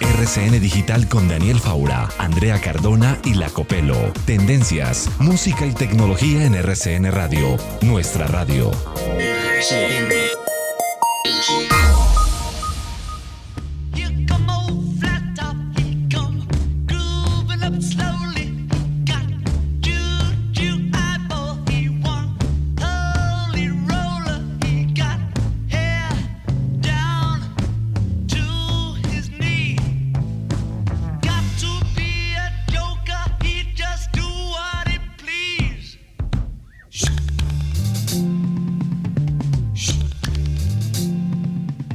RCN Digital con Daniel Faura, Andrea Cardona y La Copelo. Tendencias, música y tecnología en RCN Radio. Nuestra radio.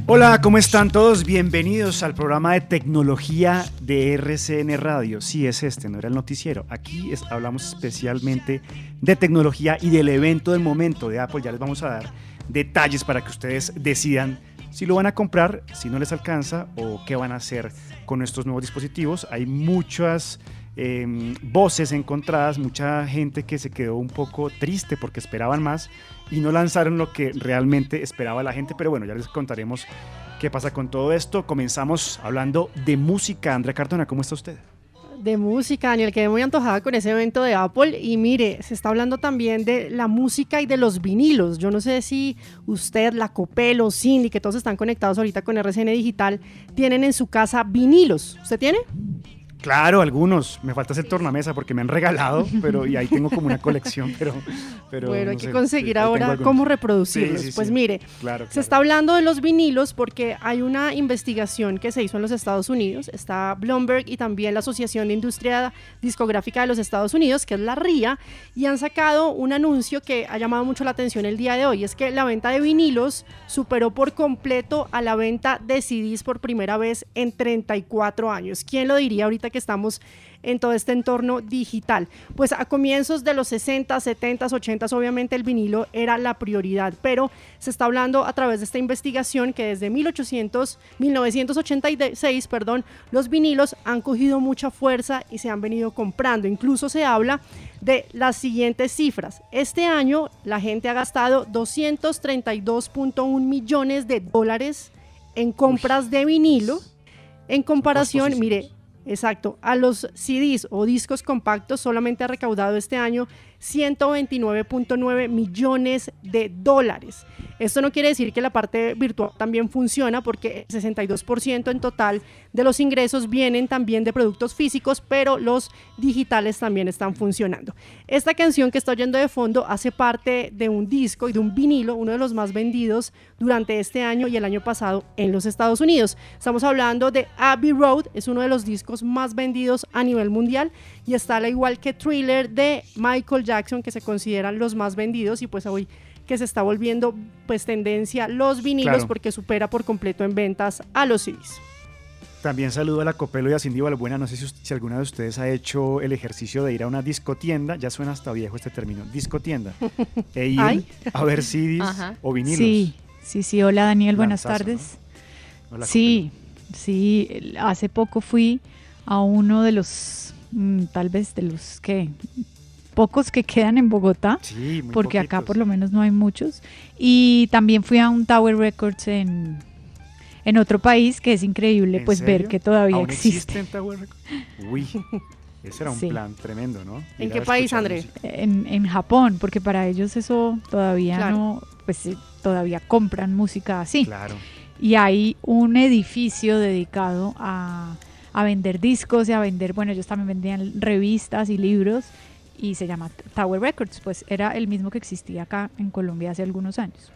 Hola, ¿cómo están todos? Bienvenidos al programa de tecnología de RCN Radio. Sí, es este, no era el noticiero. Aquí hablamos especialmente de tecnología y del evento del momento de Apple. Ya les vamos a dar detalles para que ustedes decidan si lo van a comprar, si no les alcanza o qué van a hacer con estos nuevos dispositivos. Hay muchas eh, voces encontradas, mucha gente que se quedó un poco triste porque esperaban más y no lanzaron lo que realmente esperaba la gente, pero bueno, ya les contaremos qué pasa con todo esto. Comenzamos hablando de música. Andrea Cardona, ¿cómo está usted? De música, Daniel, quedé muy antojada con ese evento de Apple y mire, se está hablando también de la música y de los vinilos. Yo no sé si usted, la Copelo, Cindy, que todos están conectados ahorita con RCN Digital, tienen en su casa vinilos. ¿Usted tiene? Claro, algunos. Me falta hacer tornamesa porque me han regalado, pero y ahí tengo como una colección, pero... pero bueno, hay que conseguir ahora cómo reproducirlos. pues mire, claro, se está hablando de los vinilos porque hay una investigación que se hizo en los Estados Unidos. Está Bloomberg y también la Asociación de Industria Discográfica de los Estados Unidos, que es la RIA, y han sacado un anuncio que ha llamado mucho la atención el día de hoy. Es que la venta de vinilos superó por completo a la venta de CDs por primera vez en 34 años. ¿Quién lo diría ahorita que estamos en todo este entorno digital. Pues a comienzos de los 60, 70, 80, obviamente el vinilo era la prioridad, pero se está hablando a través de esta investigación que desde 1800, 1986, perdón, los vinilos han cogido mucha fuerza y se han venido comprando. Incluso se habla de las siguientes cifras. Este año la gente ha gastado 232.1 millones de dólares en compras de vinilo. En comparación, mire, Exacto. A los CDs o discos compactos solamente ha recaudado este año 129.9 millones de dólares. Esto no quiere decir que la parte virtual también funciona porque el 62% en total de los ingresos vienen también de productos físicos, pero los digitales también están funcionando. Esta canción que está oyendo de fondo hace parte de un disco y de un vinilo, uno de los más vendidos durante este año y el año pasado en los Estados Unidos. Estamos hablando de Abbey Road, es uno de los discos más vendidos a nivel mundial y está al igual que Thriller de Michael Jackson que se consideran los más vendidos y pues hoy que se está volviendo pues tendencia los vinilos porque supera por completo en ventas a los CDs. También saludo a la Copelo y a Cindy Valbuena. No sé si, alguna de ustedes ha hecho el ejercicio de ir a una discotienda. Ya suena hasta viejo este término. Discotienda. E ir a ver CDs o vinilos. Sí, sí, sí. Hola Daniel, buenas tardes. sí, sí. Hace poco fui a uno de los, mm, tal vez de los que pocos que quedan en Bogotá, porque acá por lo menos no hay muchos. Y también fui a un Tower Records en, en otro país que es increíble pues ver que todavía existe. Tower Records? Uy. Ese era un plan tremendo, ¿no? ¿En qué país, André? En, en, Japón, porque para ellos eso todavía no, pues todavía compran música así. Claro. Y hay un edificio dedicado a, a vender discos y a vender, bueno, ellos también vendían revistas y libros y se llama Tower Records, pues era el mismo que existía acá en Colombia hace algunos años.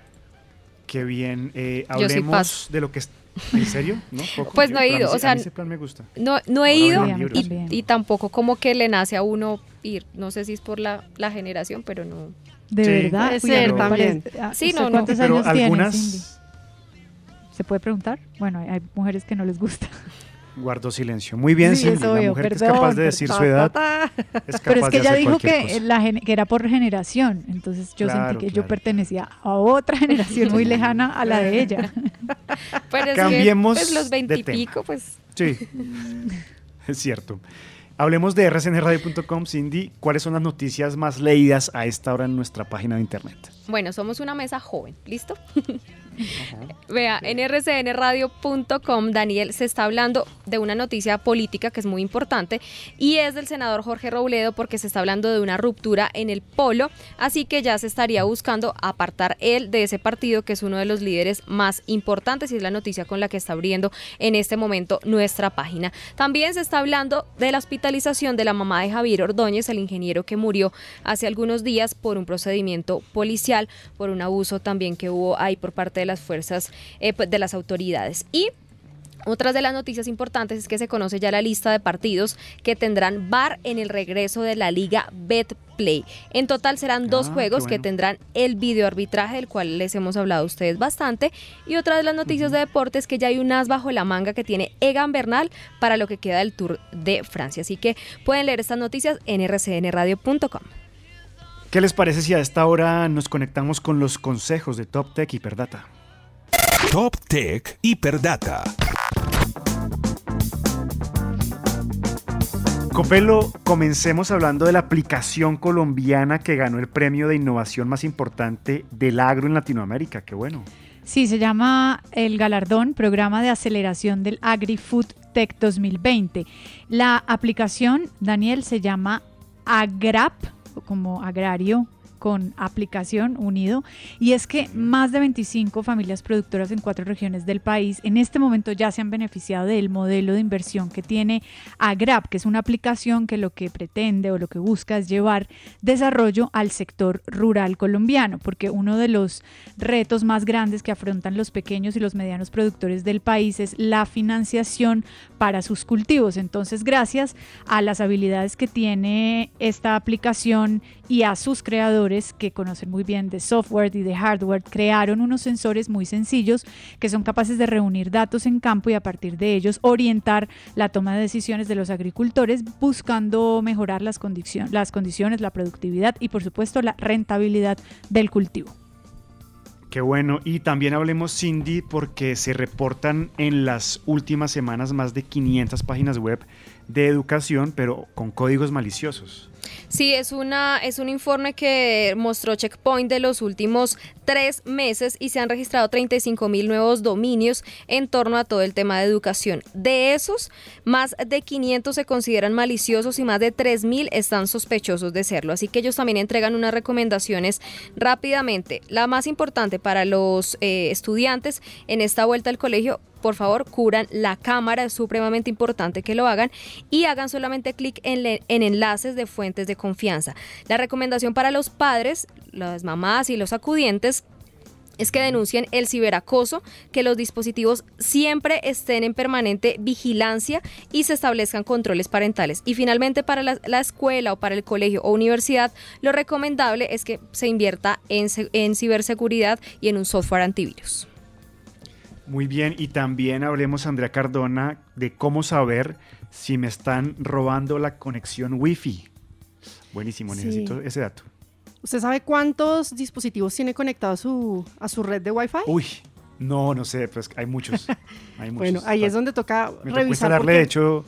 Qué bien. Eh, hablemos de lo que es. ¿En serio? ¿No? Pues no he ido, o sea, ese plan me gusta. No, no he ido y, tampoco como que le nace a uno ir. No sé si es por la, la generación, pero no. De verdad, puede ser también. Sí, no, no. ¿Cuántos años algunas... ¿Se puede preguntar? Bueno, hay mujeres que no les gusta. Guardo silencio. Muy bien, sí, Cindy. la mujer que es capaz de decir su edad. Es Pero es que ella dijo que, la, que era por generación. Entonces yo sentí que yo pertenecía a otra generación muy lejana a la de ella. Pero Cambiemos pues, los veintipico, pues. Sí, es cierto. Hablemos de rcnradio.com, Cindy. ¿Cuáles son las noticias más leídas a esta hora en nuestra página de internet? Bueno, somos una mesa joven, ¿listo? Vea, en rcnradio.com, Daniel, se está hablando de una noticia política que es muy importante y es del senador Jorge Robledo porque se está hablando de una ruptura en el polo, así que ya se estaría buscando apartar él de ese partido que es uno de los líderes más importantes y es la noticia con la que está abriendo en este momento nuestra página. También se está hablando de la hospitalización de la mamá de Javier Ordóñez, el ingeniero que murió hace algunos días por un procedimiento policial, por un abuso también que hubo ahí por parte de las fuerzas eh, de las autoridades. Y otras de las noticias importantes es que se conoce ya la lista de partidos que tendrán bar en el regreso de la Liga Betplay. En total serán dos ah, juegos que tendrán el videoarbitraje, del cual les hemos hablado a ustedes bastante. Y otra de las noticias de deportes es que ya hay un as bajo la manga que tiene Egan Bernal para lo que queda del Tour de Francia. Así que pueden leer estas noticias en rcnradio.com. ¿Qué les parece si a esta hora nos conectamos con los consejos de Top Tech Hiperdata? Top Tech Hiperdata. Copelo, comencemos hablando de la aplicación colombiana que ganó el premio de innovación más importante del agro en Latinoamérica. Qué bueno. Sí, se llama el galardón Programa de Aceleración del Agri-Food Tech 2020. La aplicación, Daniel, se llama AGRAP, como agrario con aplicación unido y es que más de 25 familias productoras en cuatro regiones del país en este momento ya se han beneficiado del modelo de inversión que tiene Agrap, que es una aplicación que lo que pretende o lo que busca es llevar desarrollo al sector rural colombiano, porque uno de los retos más grandes que afrontan los pequeños y los medianos productores del país es la financiación para sus cultivos. Entonces, gracias a las habilidades que tiene esta aplicación y a sus creadores que conocen muy bien de software y de hardware, crearon unos sensores muy sencillos que son capaces de reunir datos en campo y a partir de ellos orientar la toma de decisiones de los agricultores buscando mejorar las, condiciones, las condiciones, la productividad y por supuesto la rentabilidad del cultivo. Qué bueno. Y también hablemos, Cindy, porque se reportan en las últimas semanas más de 500 páginas web de educación, pero con códigos maliciosos. Sí, es, una, es un informe que mostró Checkpoint de los últimos tres meses y se han registrado 35 mil nuevos dominios en torno a todo el tema de educación. De esos, más de 500 se consideran maliciosos y más de 3 mil están sospechosos de serlo. Así que ellos también entregan unas recomendaciones rápidamente. La más importante para los eh, estudiantes en esta vuelta al colegio por favor, curan la cámara, es supremamente importante que lo hagan y hagan solamente clic en, en, enlaces de fuentes de confianza. La recomendación para los padres, las mamás y los acudientes es que denuncien el ciberacoso, que los dispositivos siempre estén en permanente vigilancia y se establezcan controles parentales. Y finalmente para la, escuela o para el colegio o universidad, lo recomendable es que se invierta en, en ciberseguridad y en un software antivirus. Muy bien, y también hablemos, Andrea Cardona, de cómo saber si me están robando la conexión Wi-Fi. Buenísimo, necesito ese dato. ¿Usted sabe cuántos dispositivos tiene conectado a su, a su red de Wi-Fi? Uy, no, no sé, pues hay muchos. bueno, ahí es donde toca me revisar. darle, de hecho,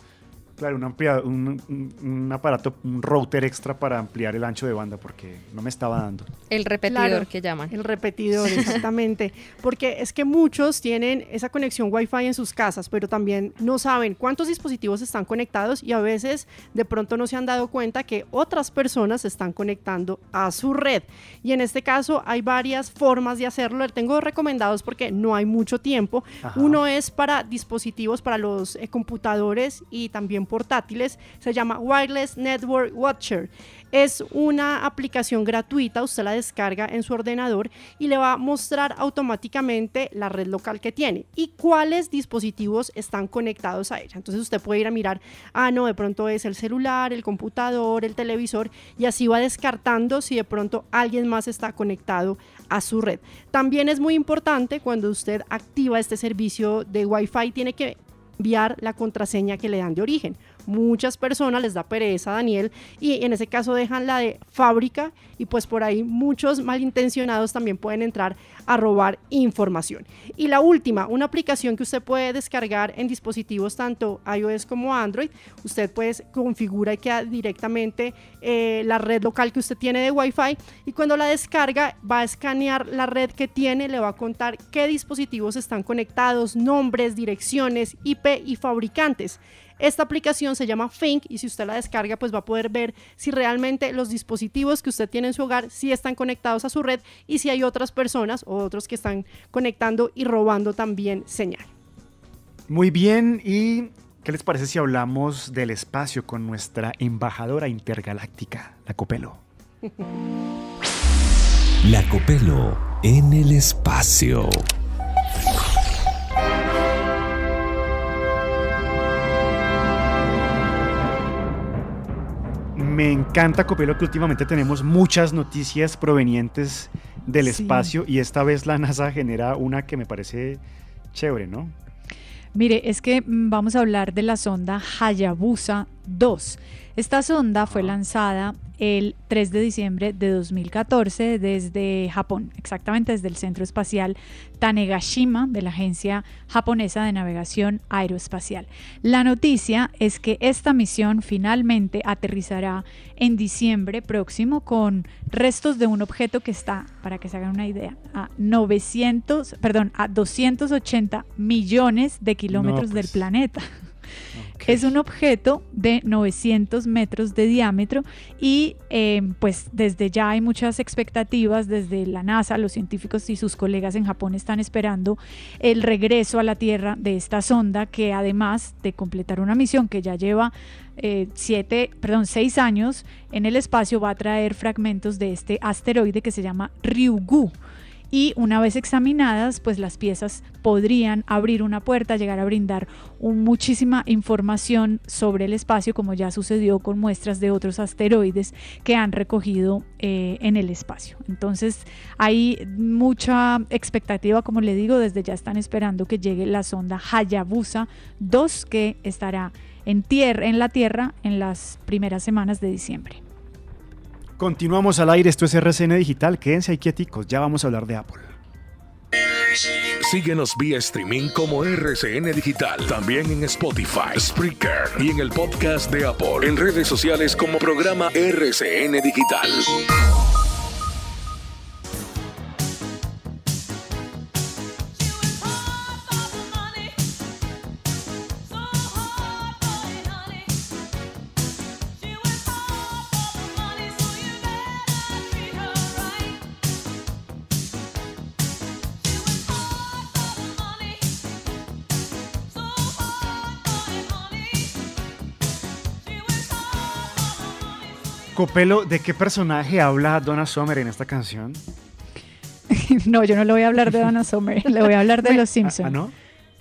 Claro, un, ampliado, un, aparato, un router extra para ampliar el ancho de banda porque no me estaba dando. El repetidor que llaman. El repetidor, exactamente. porque es que muchos tienen esa conexión Wi-Fi en sus casas, pero también no saben cuántos dispositivos están conectados y a veces de pronto no se han dado cuenta que otras personas se están conectando a su red. Y en este caso hay varias formas de hacerlo. Tengo recomendados porque no hay mucho tiempo. Uno es para dispositivos, para los eh, computadores y también portátiles, se llama Wireless Network Watcher. Es una aplicación gratuita, usted la descarga en su ordenador y le va a mostrar automáticamente la red local que tiene y cuáles dispositivos están conectados a ella. Entonces usted puede ir a mirar, ah, no, de pronto es el celular, el computador, el televisor y así va descartando si de pronto alguien más está conectado a su red. También es muy importante cuando usted activa este servicio de Wi-Fi, tiene que enviar la contraseña que le dan de origen. Muchas personas les da pereza, Daniel, y en ese caso dejan la de fábrica y pues por ahí muchos malintencionados también pueden entrar a robar información. Y la última, una aplicación que usted puede descargar en dispositivos tanto iOS como Android. Usted pues configura y queda directamente eh, la red local que usted tiene de Wi-Fi y cuando la descarga va a escanear la red que tiene, le va a contar qué dispositivos están conectados, nombres, direcciones, IP y fabricantes. Esta aplicación se llama Think y si usted la descarga pues va a poder ver si realmente los dispositivos que usted tiene en su hogar sí están conectados a su red y si hay otras personas o otros que están conectando y robando también señal. Muy bien, ¿y qué les parece si hablamos del espacio con nuestra embajadora intergaláctica, la Copelo? La Copelo en el espacio. Me encanta, Copelo, que últimamente tenemos muchas noticias provenientes del espacio y esta vez la NASA genera una que me parece chévere, ¿no? Mire, es que mm, vamos a hablar de la sonda Hayabusa 2. Esta sonda fue lanzada el 3 de diciembre de 2014 desde Japón, exactamente desde el Centro Espacial Tanegashima de la Agencia Japonesa de Navegación Aeroespacial. La noticia es que esta misión finalmente aterrizará en diciembre próximo con restos de un objeto que está, para que se hagan una idea, a 900, perdón, a 280 millones de kilómetros del pues. planeta. Es un objeto de 900 metros de diámetro y eh, pues desde ya hay muchas expectativas desde la NASA, los científicos y sus colegas en Japón están esperando el regreso a la Tierra de esta sonda que además de completar una misión que ya lleva eh, siete, perdón, seis años en el espacio va a traer fragmentos de este asteroide que se llama Ryugu y una vez examinadas, pues las piezas podrían abrir una puerta, llegar a brindar muchísima información sobre el espacio, como ya sucedió con muestras de otros asteroides que han recogido eh, en el espacio. Entonces hay mucha expectativa, como le digo, desde ya están esperando que llegue la sonda Hayabusa 2 que estará en, en la Tierra en las primeras semanas de diciembre. Continuamos al aire, esto es RCN Digital, quédense ahí quieticos, ya vamos a hablar de Apple. Síguenos vía streaming como RCN Digital, también en Spotify, Spreaker y en el podcast de Apple, en redes sociales como programa RCN Digital. Copelo, ¿de qué personaje habla Donna Summer en esta canción? no, yo no le voy a hablar de Donna Summer, le voy a hablar de Los Simpsons. ¿Ah, no?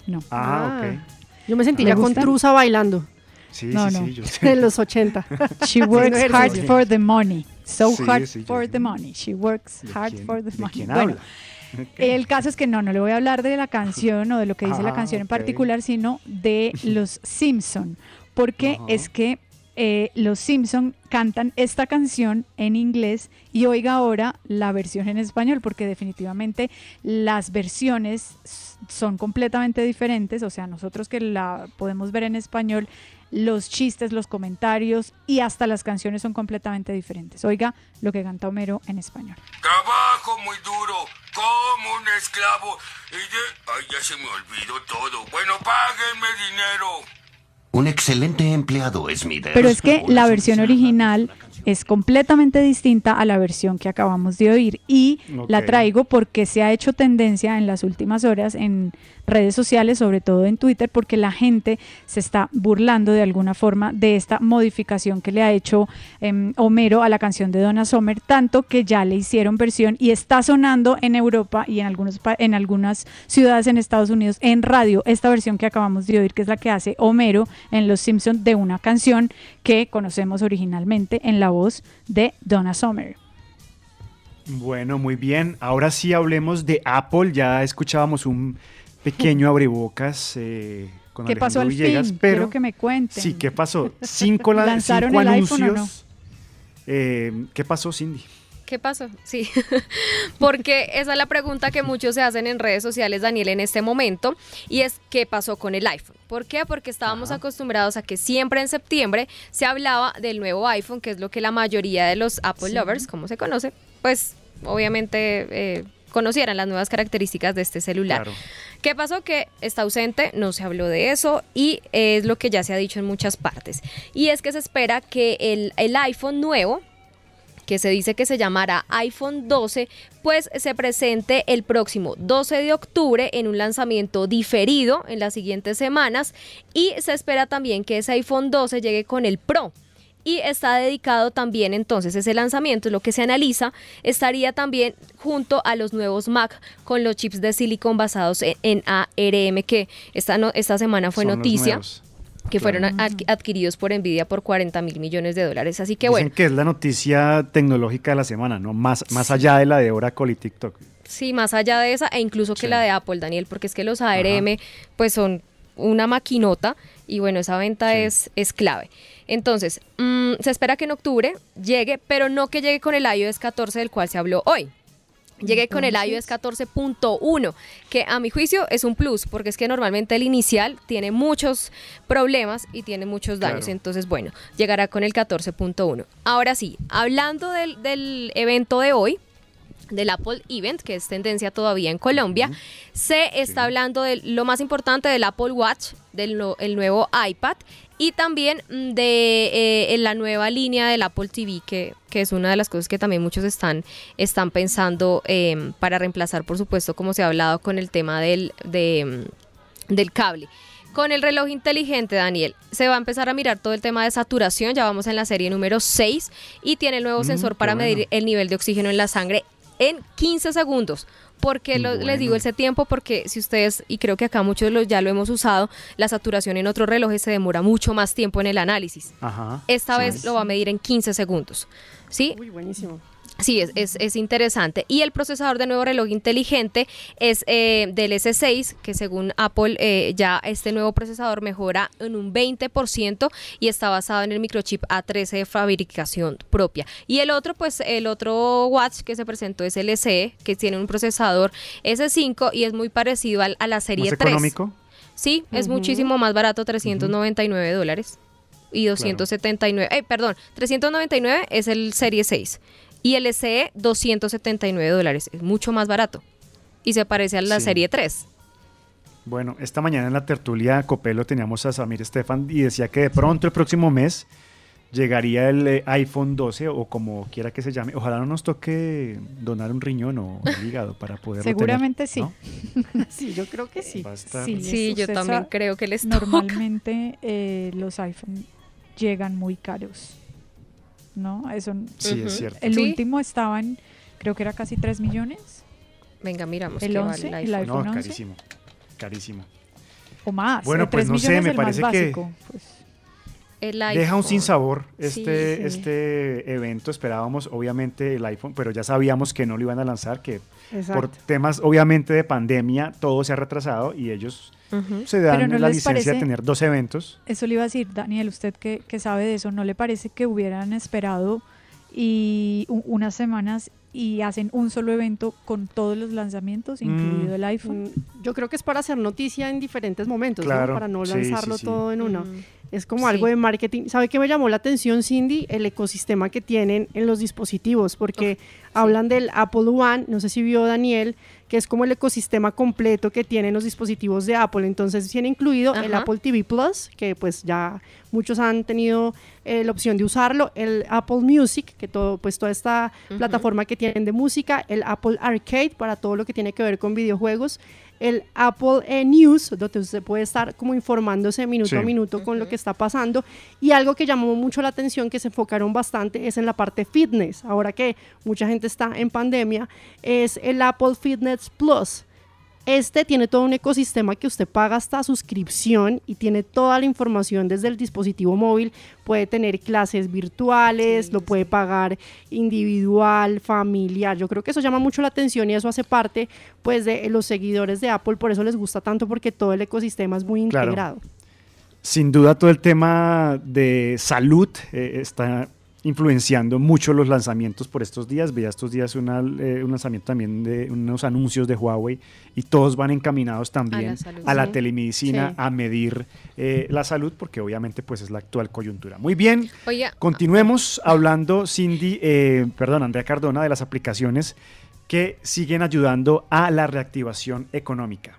No. Ah, ok. Yo me sentí ya con Trusa bailando. Sí, sí, sí, yo sé. En los 80. She works hard for the money. So hard for the money. She works hard for the money. ¿Quién habla? El caso es que no, no le voy a hablar de la canción o de lo que dice la ah, canción en particular, sino de los Simpson, porque es que eh, los Simpson cantan esta canción en inglés y oiga ahora la versión en español, porque definitivamente las versiones son completamente diferentes, o sea, nosotros que la podemos ver en español, los chistes, los comentarios y hasta las canciones son completamente diferentes. Oiga lo que canta Homero en español. Trabajo muy duro, como un esclavo y ya se me olvidó todo. Bueno, páguenme dinero. Un excelente empleado, Smithers. Pero es que la versión original es completamente distinta a la versión que acabamos de oír y la traigo porque se ha hecho tendencia en las últimas horas en redes sociales, sobre todo en Twitter, porque la gente se está burlando de alguna forma de esta modificación que le ha hecho em, Homero a la canción de Donna Summer, tanto que ya le hicieron versión y está sonando en Europa y en, algunos, en algunas ciudades en Estados Unidos en radio esta versión que acabamos de oír, que es la que hace Homero en Los Simpsons de una canción que conocemos originalmente en la voz de Donna Summer. Bueno, muy bien. Ahora sí hablemos de Apple. Ya escuchábamos un pequeño abrebocas eh, con ¿Qué pasó al Villegas, fin? pero Quiero que me cuenten. sí, ¿qué pasó? Cinco, la- ¿Lanzaron cinco el iPhone o no? anuncios. Eh, ¿Qué pasó, Cindy? ¿Qué pasó? Sí, porque esa es la pregunta que muchos se hacen en redes sociales, Daniel, en este momento, y es ¿qué pasó con el iPhone? ¿Por qué? Porque estábamos acostumbrados a que siempre en septiembre se hablaba del nuevo iPhone, que es lo que la mayoría de los Apple Sí. lovers, como se conoce, pues obviamente eh, conocieran las nuevas características de este celular. Claro. ¿Qué pasó? Que está ausente, no se habló de eso y es lo que ya se ha dicho en muchas partes. Y es que se espera que el, el iPhone nuevo, que se dice que se llamará iPhone 12, pues se presente el próximo 12 de octubre en un lanzamiento diferido en las siguientes semanas y se espera también que ese iPhone 12 llegue con el Pro. Y está dedicado también entonces ese lanzamiento, lo que se analiza, estaría también junto a los nuevos Mac con los chips de silicon basados en, en ARM que esta, no- esta semana fue Son noticia que fueron adqu- adquiridos por Nvidia por 40 mil millones de dólares. Así que Dicen bueno, que es la noticia tecnológica de la semana, ¿no? Más, más allá de la de Oracle y TikTok. Sí, más allá de esa, e incluso que la de Apple, Daniel, porque es que los ARM pues son una maquinota y bueno, esa venta es, es clave. Entonces, mm, se espera que en octubre llegue, pero no que llegue con el iOS 14 del cual se habló hoy. Llegué con el iOS 14.1, que a mi juicio es un plus, porque es que normalmente el inicial tiene muchos problemas y tiene muchos daños. Claro. Entonces, bueno, llegará con el 14.1. Ahora sí, hablando del, del evento de hoy, del Apple Event, que es tendencia todavía en Colombia, se está hablando de lo más importante del Apple Watch, del no- el nuevo iPad y también mm, de eh, la nueva línea del Apple TV, que, que es una de las cosas que también muchos están, están pensando eh, para reemplazar, por supuesto, como se ha hablado con el tema del, de, mm, del cable. Con el reloj inteligente, Daniel, se va a empezar a mirar todo el tema de saturación. Ya vamos en la serie número 6 y tiene el nuevo Mm, sensor para bueno. medir el nivel de oxígeno en la sangre en 15 segundos. Porque lo- les digo ese tiempo? Porque si ustedes, y creo que acá muchos de los ya lo hemos usado, la saturación en otros relojes se demora mucho más tiempo en el análisis. Ajá. Esta Sí. vez lo va a medir en 15 segundos. ¿Sí? Uy, buenísimo. Sí, es, es, es interesante. Y el procesador de nuevo reloj inteligente es eh, del S6, que según Apple eh, ya este nuevo procesador mejora en un 20% y está basado en el microchip A13 de fabricación propia. Y el otro, pues el otro watch que se presentó es el SE, que tiene un procesador S5 y es muy parecido al- a la serie ¿Más 3. económico? Sí, es muchísimo más barato, 399 dólares. Y 279, eh, perdón, 399 es el Serie 6. Y el SE, 279 dólares. Es mucho más barato. Y se parece a la Sí. Serie 3. Bueno, esta mañana en la tertulia Copelo teníamos a Samir Estefan y decía que de pronto el próximo mes llegaría el eh, iPhone 12 o como quiera que se llame. Ojalá no nos toque donar un riñón o el hígado para poder Seguramente sí. sí, yo creo que sí. Sí, yo también creo que les toca. Normalmente eh, los iPhone llegan muy caros. ¿No? Eso, Sí, es cierto. El Sí. último estaban, creo que era casi 3 millones Venga, miramos. El qué vale 11, el iPhone. iPhone No, 11. carísimo. Carísimo. o más. Bueno, o pues 3 no sé, millones me parece que- básico, pues. Deja un sinsabor este, este evento. Esperábamos, obviamente, el iPhone, pero ya sabíamos que no lo iban a lanzar, que por temas, obviamente, de pandemia, todo se ha retrasado y ellos se dan la licencia de tener dos eventos. Eso le iba a decir, Daniel, usted que, que sabe de eso, ¿no le parece que hubieran esperado y unas semanas y hacen un solo evento con todos los lanzamientos, incluido mm. el iPhone. Mm, yo creo que es para hacer noticia en diferentes momentos, para no lanzarlo todo en uno. Mm. Es como algo de marketing. ¿Sabe qué me llamó la atención, Cindy? El ecosistema que tienen en los dispositivos, porque hablan del Apple One, no sé si vio Daniel, que es como el ecosistema completo que tienen los dispositivos de Apple. Entonces tiene incluido el Apple TV Plus, que pues ya muchos han tenido eh, la opción de usarlo, el Apple Music, que todo, pues toda esta plataforma que tienen de música, el Apple Arcade para todo lo que tiene que ver con videojuegos, el Apple eh, News, donde usted puede estar como informándose minuto a minuto con lo que está pasando. Y algo que llamó mucho la atención, que se enfocaron bastante, es en la parte fitness. Ahora que mucha gente está en pandemia, es el Apple Fitness Plus este tiene todo un ecosistema que usted paga hasta suscripción y tiene toda la información desde el dispositivo móvil. Puede tener clases virtuales, lo puede pagar individual, familiar. Yo creo que eso llama mucho la atención y eso hace parte pues de los seguidores de Apple. Por eso les gusta tanto porque todo el ecosistema es muy integrado. Sin duda todo el tema de salud eh, está influenciando mucho los lanzamientos por estos días. Veía estos días eh, un lanzamiento también de unos anuncios de Huawei y todos van encaminados también a la, telemedicina, a medir eh, la salud, porque obviamente pues es la actual coyuntura. Muy bien, continuemos hablando, Cindy, eh, perdón, Andrea Cardona, de las aplicaciones que siguen ayudando a la reactivación económica.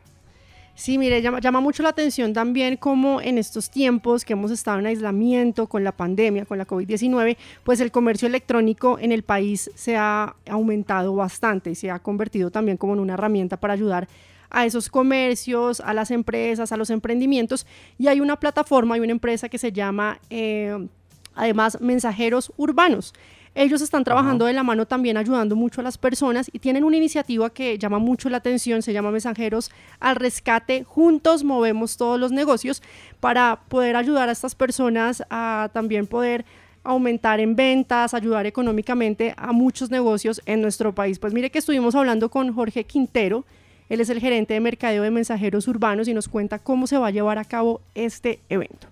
Sí, mire, llama, mucho la atención también cómo en estos tiempos que hemos estado en aislamiento con la pandemia, con la COVID-19, pues el comercio electrónico en el país se ha aumentado bastante y se ha convertido también como en una herramienta para ayudar a esos comercios, a las empresas, a los emprendimientos. Y hay una plataforma, hay una empresa que se llama, eh, además, Mensajeros Urbanos. Ellos están trabajando de la mano también ayudando mucho a las personas y tienen una iniciativa que llama mucho la atención, se llama Mensajeros al Rescate. Juntos movemos todos los negocios para poder ayudar a estas personas a también poder aumentar en ventas, ayudar económicamente a muchos negocios en nuestro país. Pues mire que estuvimos hablando con Jorge Quintero, él es el gerente de mercadeo de mensajeros urbanos y nos cuenta cómo se va a llevar a cabo este evento.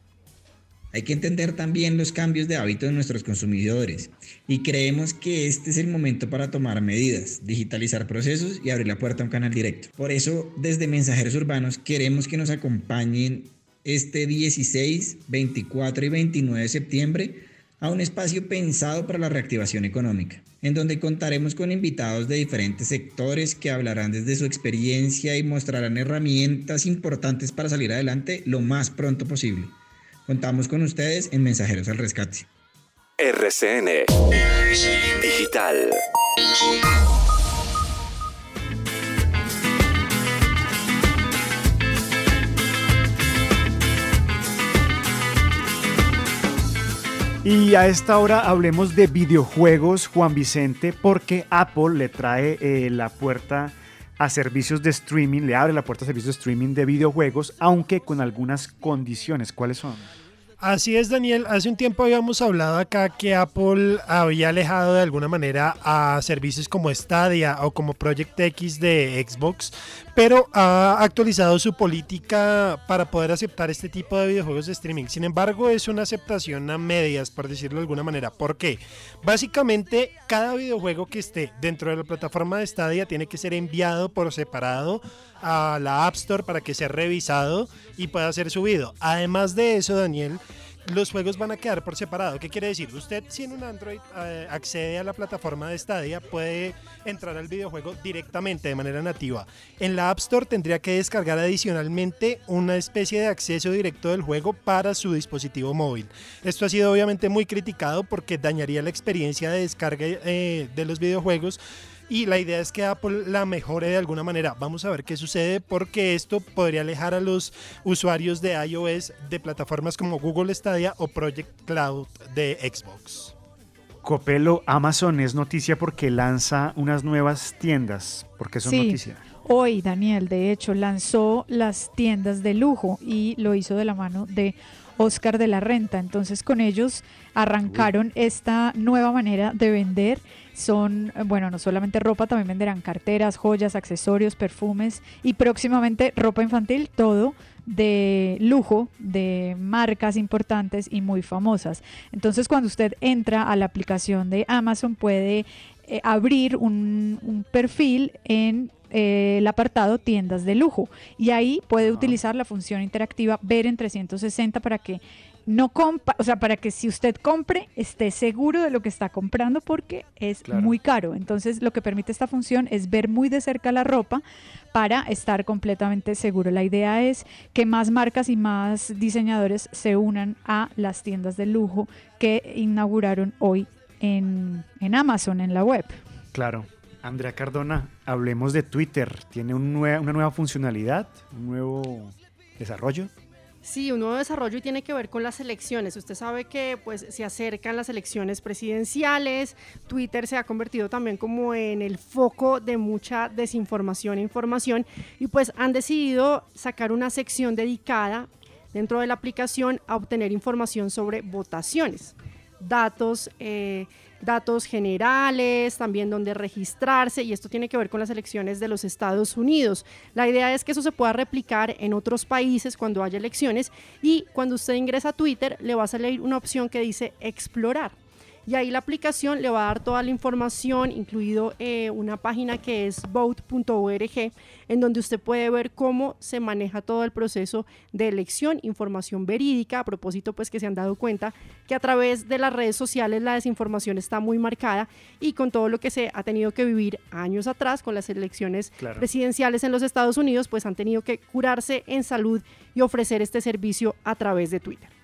Hay que entender también los cambios de hábito de nuestros consumidores y creemos que este es el momento para tomar medidas, digitalizar procesos y abrir la puerta a un canal directo. Por eso, desde Mensajeros Urbanos queremos que nos acompañen este 16, 24 y 29 de septiembre a un espacio pensado para la reactivación económica, en donde contaremos con invitados de diferentes sectores que hablarán desde su experiencia y mostrarán herramientas importantes para salir adelante lo más pronto posible. Contamos con ustedes en Mensajeros al Rescate. RCN Digital. Y a esta hora hablemos de videojuegos, Juan Vicente, porque Apple le trae eh, la puerta a servicios de streaming, le abre la puerta a servicios de streaming de videojuegos, aunque con algunas condiciones. ¿Cuáles son? Así es, Daniel. Hace un tiempo habíamos hablado acá que Apple había alejado de alguna manera a servicios como Stadia o como Project X de Xbox, pero ha actualizado su política para poder aceptar este tipo de videojuegos de streaming. Sin embargo, es una aceptación a medias, por decirlo de alguna manera. ¿Por qué? Básicamente, cada videojuego que esté dentro de la plataforma de Stadia tiene que ser enviado por separado a la App Store para que sea revisado y pueda ser subido. Además de eso, Daniel, los juegos van a quedar por separado. ¿Qué quiere decir? Usted, si en un Android eh, accede a la plataforma de Stadia, puede entrar al videojuego directamente de manera nativa. En la App Store tendría que descargar adicionalmente una especie de acceso directo del juego para su dispositivo móvil. Esto ha sido obviamente muy criticado porque dañaría la experiencia de descarga eh, de los videojuegos y la idea es que Apple la mejore de alguna manera. Vamos a ver qué sucede porque esto podría alejar a los usuarios de iOS de plataformas como Google Stadia o Project Cloud de Xbox. Copelo, Amazon es noticia porque lanza unas nuevas tiendas. ¿Por qué son sí. noticia? Hoy, Daniel, de hecho, lanzó las tiendas de lujo y lo hizo de la mano de Oscar de la Renta. Entonces con ellos arrancaron esta nueva manera de vender. Son, bueno, no solamente ropa, también venderán carteras, joyas, accesorios, perfumes y próximamente ropa infantil, todo de lujo, de marcas importantes y muy famosas. Entonces cuando usted entra a la aplicación de Amazon puede eh, abrir un, un perfil en eh, el apartado tiendas de lujo y ahí puede utilizar la función interactiva ver en 360 para que no compa, o sea, para que si usted compre esté seguro de lo que está comprando porque es muy caro. Entonces, lo que permite esta función es ver muy de cerca la ropa para estar completamente seguro. La idea es que más marcas y más diseñadores se unan a las tiendas de lujo que inauguraron hoy en, en Amazon, en la web. Claro. Andrea Cardona, hablemos de Twitter. ¿Tiene un una nueva funcionalidad? ¿Un nuevo desarrollo? Sí, un nuevo desarrollo y tiene que ver con las elecciones. Usted sabe que pues se acercan las elecciones presidenciales. Twitter se ha convertido también como en el foco de mucha desinformación e información y pues han decidido sacar una sección dedicada dentro de la aplicación a obtener información sobre votaciones, datos eh, datos generales, también donde registrarse, y esto tiene que ver con las elecciones de los Estados Unidos. La idea es que eso se pueda replicar en otros países cuando haya elecciones y cuando usted ingresa a Twitter le va a salir una opción que dice explorar y ahí la aplicación le va a dar toda la información, incluido eh, una página que es vote.org, en donde usted puede ver cómo se maneja todo el proceso de elección, información verídica, a propósito pues que se han dado cuenta que a través de las redes sociales la desinformación está muy marcada y con todo lo que se ha tenido que vivir años atrás con las elecciones presidenciales en los Estados Unidos, pues han tenido que curarse en salud y ofrecer este servicio a través de Twitter.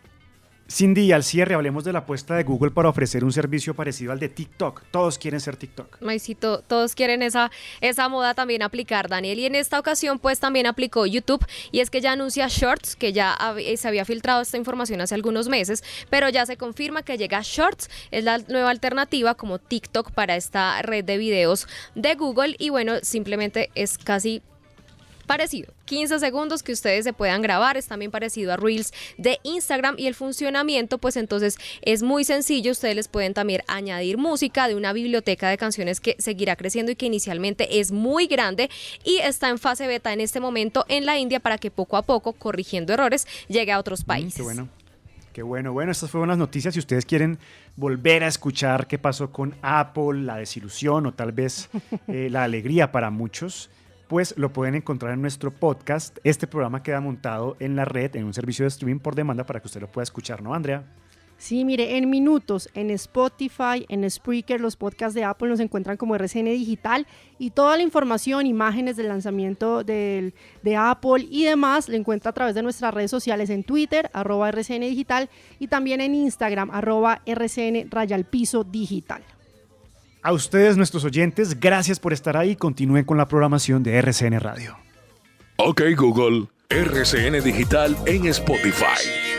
Cindy, al cierre hablemos de la apuesta de Google para ofrecer un servicio parecido al de TikTok. Todos quieren ser TikTok. Maicito, todos quieren esa, esa moda también aplicar, Daniel. Y en esta ocasión, pues también aplicó YouTube. Y es que ya anuncia Shorts, que ya eh, se había filtrado esta información hace algunos meses, pero ya se confirma que llega Shorts. Es la nueva alternativa como TikTok para esta red de videos de Google. Y bueno, simplemente es casi parecido. 15 segundos que ustedes se puedan grabar, es también parecido a Reels de Instagram y el funcionamiento pues entonces es muy sencillo, ustedes les pueden también añadir música de una biblioteca de canciones que seguirá creciendo y que inicialmente es muy grande y está en fase beta en este momento en la India para que poco a poco, corrigiendo errores, llegue a otros países. qué bueno. Qué bueno, bueno, estas fueron las noticias. Si ustedes quieren volver a escuchar qué pasó con Apple, la desilusión o tal vez eh, la alegría para muchos, pues lo pueden encontrar en nuestro podcast. Este programa queda montado en la red, en un servicio de streaming por demanda para que usted lo pueda escuchar, ¿no, Andrea? Sí, mire, en minutos, en Spotify, en Spreaker, los podcasts de Apple nos encuentran como RCN Digital y toda la información, imágenes del lanzamiento de Apple y demás, lo encuentra a través de nuestras redes sociales en Twitter, arroba RCN Digital y también en Instagram, arroba RCN Rayalpiso Digital. A ustedes, nuestros oyentes, gracias por estar ahí. Continúen con la programación de RCN Radio. Ok, Google, RCN Digital en Spotify.